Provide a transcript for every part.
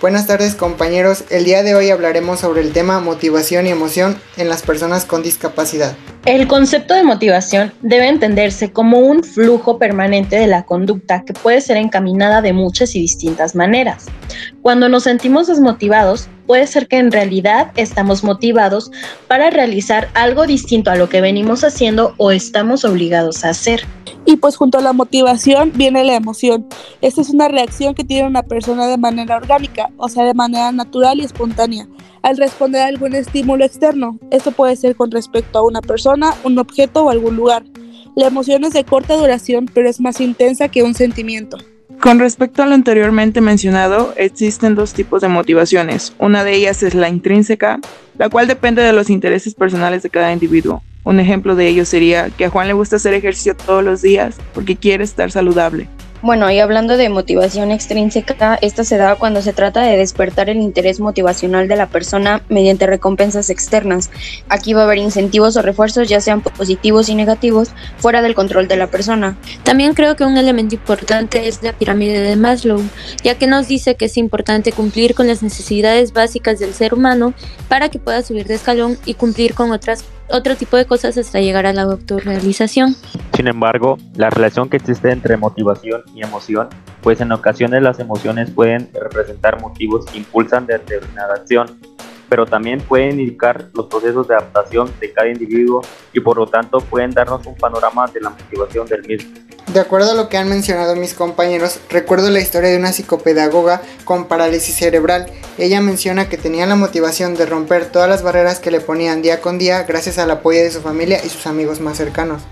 Buenas tardes compañeros, el día de hoy hablaremos sobre el tema motivación y emoción en las personas con discapacidad. El concepto de motivación debe entenderse como un flujo permanente de la conducta que puede ser encaminada de muchas y distintas maneras. Cuando nos sentimos desmotivados, puede ser que en realidad estamos motivados para realizar algo distinto a lo que venimos haciendo o estamos obligados a hacer. Y pues junto a la motivación viene la emoción. Esta es una reacción que tiene una persona de manera orgánica, o sea, de manera natural y espontánea al responder a algún estímulo externo. Esto puede ser con respecto a una persona, un objeto o algún lugar. La emoción es de corta duración, pero es más intensa que un sentimiento. Con respecto a lo anteriormente mencionado, existen dos tipos de motivaciones. Una de ellas es la intrínseca, la cual depende de los intereses personales de cada individuo. Un ejemplo de ello sería que a Juan le gusta hacer ejercicio todos los días porque quiere estar saludable. Bueno, y hablando de motivación extrínseca, esta se da cuando se trata de despertar el interés motivacional de la persona mediante recompensas externas. Aquí va a haber incentivos o refuerzos, ya sean positivos y negativos, fuera del control de la persona. También creo que un elemento importante es la pirámide de Maslow, ya que nos dice que es importante cumplir con las necesidades básicas del ser humano para que pueda subir de escalón y cumplir con otras otro tipo de cosas hasta llegar a la autorrealización. Sin embargo, la relación que existe entre motivación y emoción, pues en ocasiones las emociones pueden representar motivos que impulsan determinada acción, pero también pueden indicar los procesos de adaptación de cada individuo y por lo tanto pueden darnos un panorama de la motivación del mismo. De acuerdo a lo que han mencionado mis compañeros, recuerdo la historia de una psicopedagoga con parálisis cerebral. Ella menciona que tenía la motivación de romper todas las barreras que le ponían día con día gracias al apoyo de su familia y sus amigos más cercanos.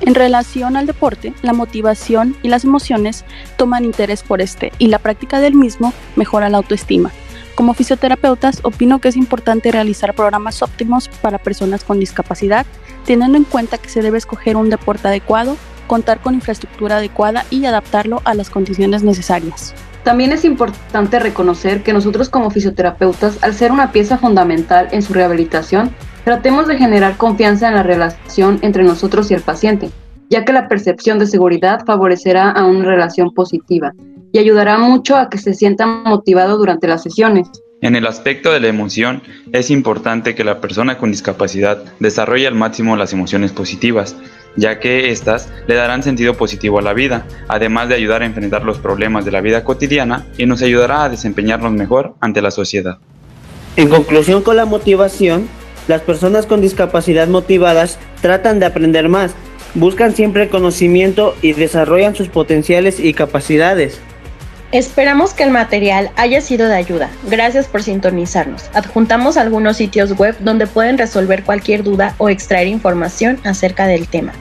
En relación al deporte, la motivación y las emociones toman interés por este y la práctica del mismo mejora la autoestima. Como fisioterapeutas, opino que es importante realizar programas óptimos para personas con discapacidad, teniendo en cuenta que se debe escoger un deporte adecuado contar con infraestructura adecuada y adaptarlo a las condiciones necesarias. También es importante reconocer que nosotros como fisioterapeutas, al ser una pieza fundamental en su rehabilitación, tratemos de generar confianza en la relación entre nosotros y el paciente, ya que la percepción de seguridad favorecerá a una relación positiva y ayudará mucho a que se sienta motivado durante las sesiones. En el aspecto de la emoción, es importante que la persona con discapacidad desarrolle al máximo las emociones positivas, ya que éstas le darán sentido positivo a la vida, además de ayudar a enfrentar los problemas de la vida cotidiana y nos ayudará a desempeñarnos mejor ante la sociedad. En conclusión con la motivación, las personas con discapacidad motivadas tratan de aprender más, buscan siempre conocimiento y desarrollan sus potenciales y capacidades. Esperamos que el material haya sido de ayuda. Gracias por sintonizarnos. Adjuntamos algunos sitios web donde pueden resolver cualquier duda o extraer información acerca del tema.